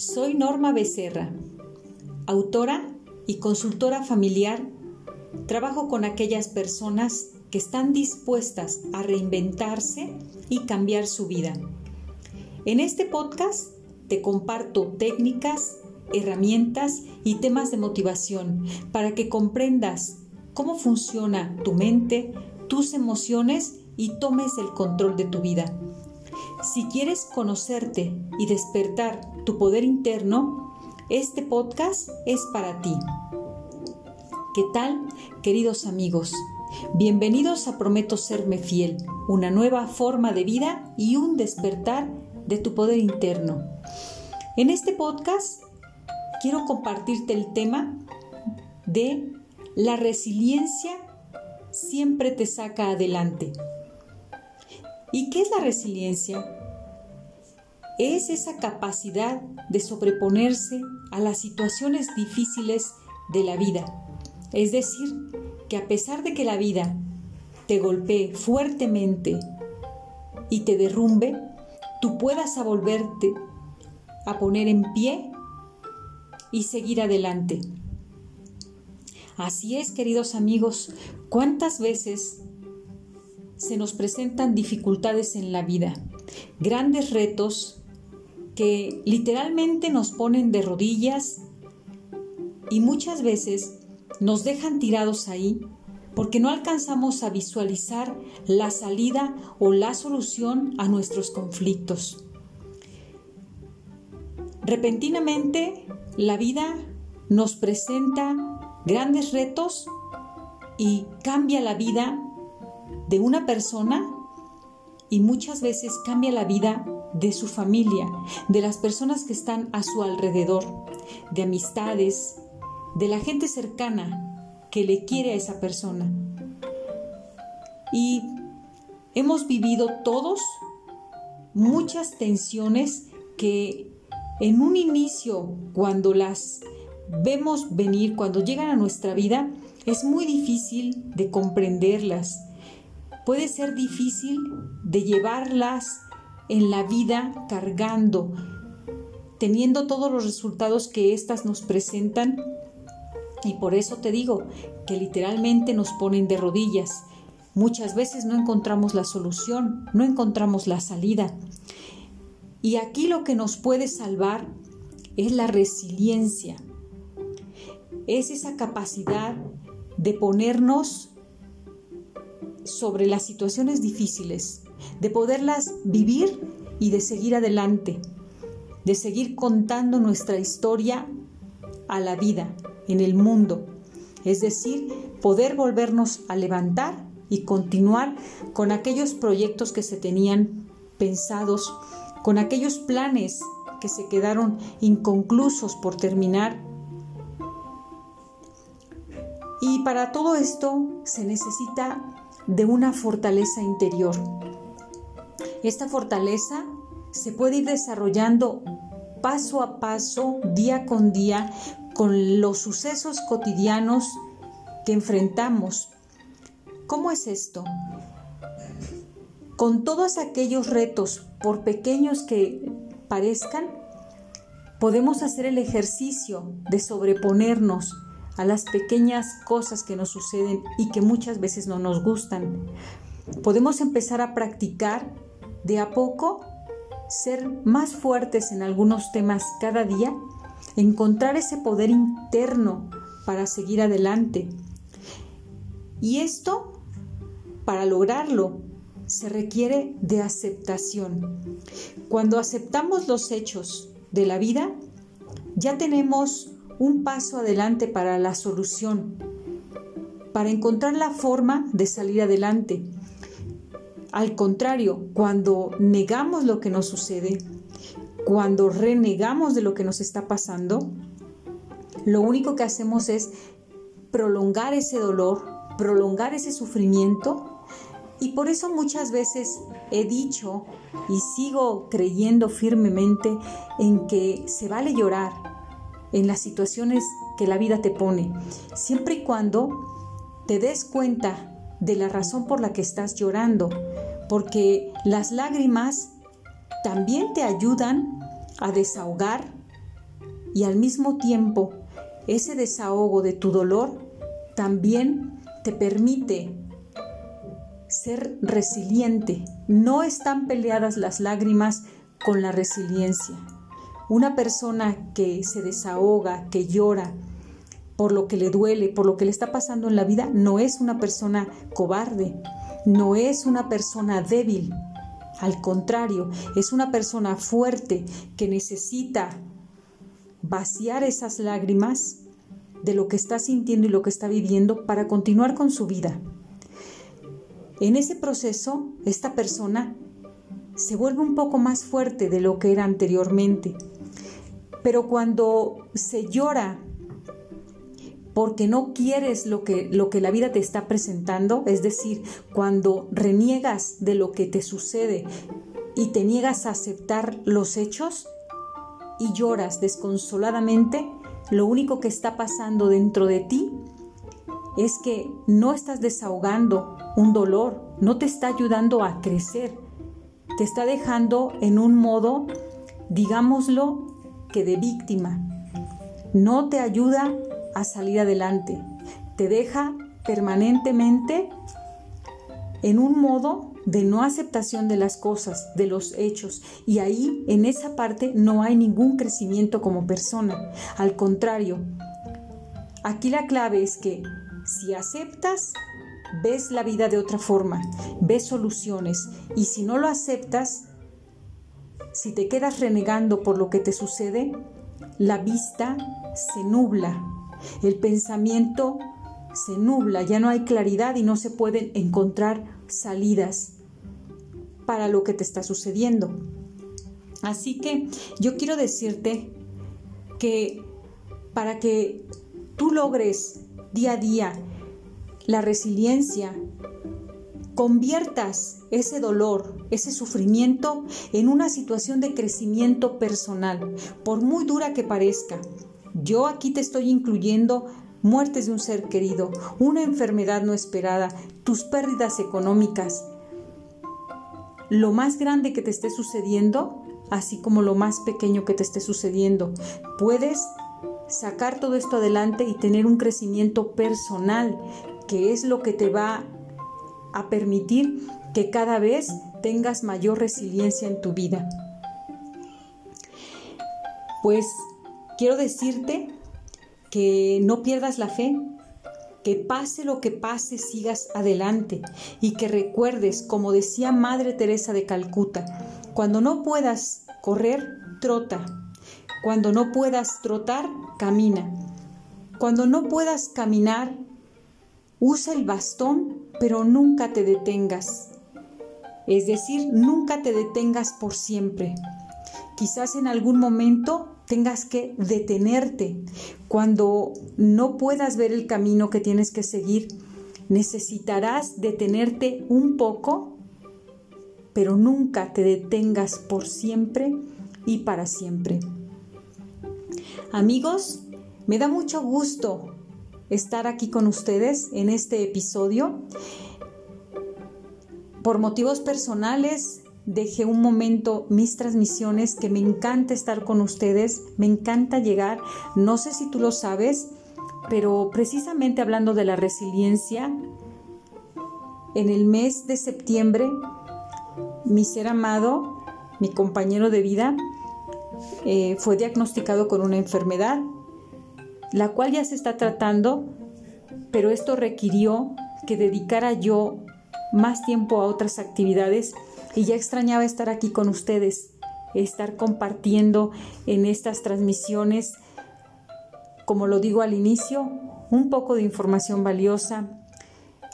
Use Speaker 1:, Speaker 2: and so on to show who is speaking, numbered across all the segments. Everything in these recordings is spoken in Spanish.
Speaker 1: Soy Norma Becerra, autora y consultora familiar. Trabajo con aquellas personas que están dispuestas a reinventarse y cambiar su vida. En este podcast te comparto técnicas, herramientas y temas de motivación para que comprendas cómo funciona tu mente, tus emociones y tomes el control de tu vida. Si quieres conocerte y despertar tu poder interno, este podcast es para ti. ¿Qué tal, queridos amigos? Bienvenidos a Prometo Serme Fiel, una nueva forma de vida y un despertar de tu poder interno. En este podcast quiero compartirte el tema de la resiliencia siempre te saca adelante. ¿Y qué es la resiliencia? Es esa capacidad de sobreponerse a las situaciones difíciles de la vida. Es decir, que a pesar de que la vida te golpee fuertemente y te derrumbe, tú puedas volverte a poner en pie y seguir adelante. Así es, queridos amigos, ¿cuántas veces se nos presentan dificultades en la vida? Grandes retos que literalmente nos ponen de rodillas y muchas veces nos dejan tirados ahí porque no alcanzamos a visualizar la salida o la solución a nuestros conflictos. Repentinamente la vida nos presenta grandes retos y cambia la vida de una persona y muchas veces cambia la vida de su familia, de las personas que están a su alrededor, de amistades, de la gente cercana que le quiere a esa persona. Y hemos vivido todos muchas tensiones que en un inicio, cuando las vemos venir, cuando llegan a nuestra vida, es muy difícil de comprenderlas. Puede ser difícil de llevarlas en la vida cargando, teniendo todos los resultados que éstas nos presentan. Y por eso te digo que literalmente nos ponen de rodillas. Muchas veces no encontramos la solución, no encontramos la salida. Y aquí lo que nos puede salvar es la resiliencia. Es esa capacidad de ponernos sobre las situaciones difíciles, de poderlas vivir y de seguir adelante, de seguir contando nuestra historia a la vida, en el mundo. Es decir, poder volvernos a levantar y continuar con aquellos proyectos que se tenían pensados con aquellos planes que se quedaron inconclusos por terminar. Y para todo esto se necesita de una fortaleza interior. Esta fortaleza se puede ir desarrollando paso a paso, día con día, con los sucesos cotidianos que enfrentamos. ¿Cómo es esto? Con todos aquellos retos por pequeños que parezcan, podemos hacer el ejercicio de sobreponernos a las pequeñas cosas que nos suceden y que muchas veces no nos gustan. Podemos empezar a practicar de a poco, ser más fuertes en algunos temas cada día, encontrar ese poder interno para seguir adelante. Y esto, para lograrlo, se requiere de aceptación. Cuando aceptamos los hechos de la vida, ya tenemos un paso adelante para la solución, para encontrar la forma de salir adelante. Al contrario, cuando negamos lo que nos sucede, cuando renegamos de lo que nos está pasando, lo único que hacemos es prolongar ese dolor, prolongar ese sufrimiento y por eso muchas veces he dicho y sigo creyendo firmemente en que se vale llorar en las situaciones que la vida te pone, siempre y cuando te des cuenta de la razón por la que estás llorando, porque las lágrimas también te ayudan a desahogar y al mismo tiempo ese desahogo de tu dolor también te permite ser resiliente. No están peleadas las lágrimas con la resiliencia. Una persona que se desahoga, que llora por lo que le duele, por lo que le está pasando en la vida, no es una persona cobarde, no es una persona débil. Al contrario, es una persona fuerte que necesita vaciar esas lágrimas de lo que está sintiendo y lo que está viviendo para continuar con su vida. En ese proceso, esta persona se vuelve un poco más fuerte de lo que era anteriormente. Pero cuando se llora porque no quieres lo que, lo que la vida te está presentando, es decir, cuando reniegas de lo que te sucede y te niegas a aceptar los hechos y lloras desconsoladamente, lo único que está pasando dentro de ti es que no estás desahogando un dolor, no te está ayudando a crecer, te está dejando en un modo, digámoslo, que de víctima. No te ayuda a salir adelante, te deja permanentemente en un modo de no aceptación de las cosas, de los hechos, y ahí en esa parte no hay ningún crecimiento como persona. Al contrario, aquí la clave es que si aceptas, ves la vida de otra forma, ves soluciones y si no lo aceptas, si te quedas renegando por lo que te sucede, la vista se nubla, el pensamiento se nubla, ya no hay claridad y no se pueden encontrar salidas para lo que te está sucediendo. Así que yo quiero decirte que para que tú logres día a día la resiliencia, conviertas ese dolor, ese sufrimiento en una situación de crecimiento personal, por muy dura que parezca. Yo aquí te estoy incluyendo muertes de un ser querido, una enfermedad no esperada, tus pérdidas económicas, lo más grande que te esté sucediendo, así como lo más pequeño que te esté sucediendo. Puedes sacar todo esto adelante y tener un crecimiento personal, que es lo que te va a permitir que cada vez tengas mayor resiliencia en tu vida. Pues quiero decirte que no pierdas la fe, que pase lo que pase, sigas adelante y que recuerdes, como decía Madre Teresa de Calcuta, cuando no puedas correr, trota. Cuando no puedas trotar, camina. Cuando no puedas caminar, Usa el bastón, pero nunca te detengas. Es decir, nunca te detengas por siempre. Quizás en algún momento tengas que detenerte. Cuando no puedas ver el camino que tienes que seguir, necesitarás detenerte un poco, pero nunca te detengas por siempre y para siempre. Amigos, me da mucho gusto estar aquí con ustedes en este episodio. Por motivos personales, dejé un momento mis transmisiones que me encanta estar con ustedes, me encanta llegar, no sé si tú lo sabes, pero precisamente hablando de la resiliencia, en el mes de septiembre, mi ser amado, mi compañero de vida, eh, fue diagnosticado con una enfermedad la cual ya se está tratando, pero esto requirió que dedicara yo más tiempo a otras actividades y ya extrañaba estar aquí con ustedes, estar compartiendo en estas transmisiones, como lo digo al inicio, un poco de información valiosa,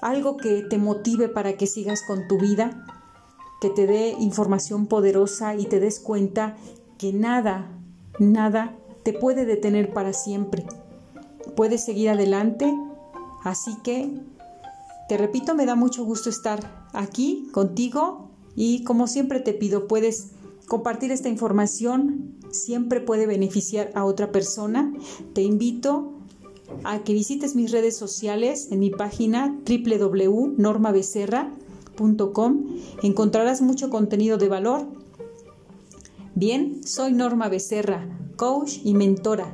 Speaker 1: algo que te motive para que sigas con tu vida, que te dé información poderosa y te des cuenta que nada, nada te puede detener para siempre puedes seguir adelante. Así que, te repito, me da mucho gusto estar aquí contigo y como siempre te pido, puedes compartir esta información, siempre puede beneficiar a otra persona. Te invito a que visites mis redes sociales en mi página www.normabecerra.com. Encontrarás mucho contenido de valor. Bien, soy Norma Becerra coach y mentora,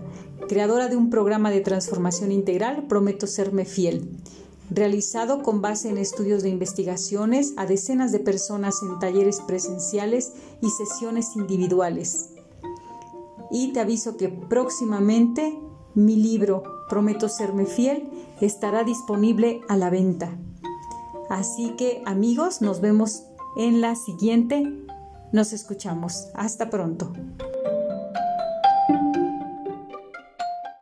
Speaker 1: creadora de un programa de transformación integral, prometo serme fiel, realizado con base en estudios de investigaciones a decenas de personas en talleres presenciales y sesiones individuales. Y te aviso que próximamente mi libro Prometo serme fiel estará disponible a la venta. Así que amigos, nos vemos en la siguiente. Nos escuchamos. Hasta pronto.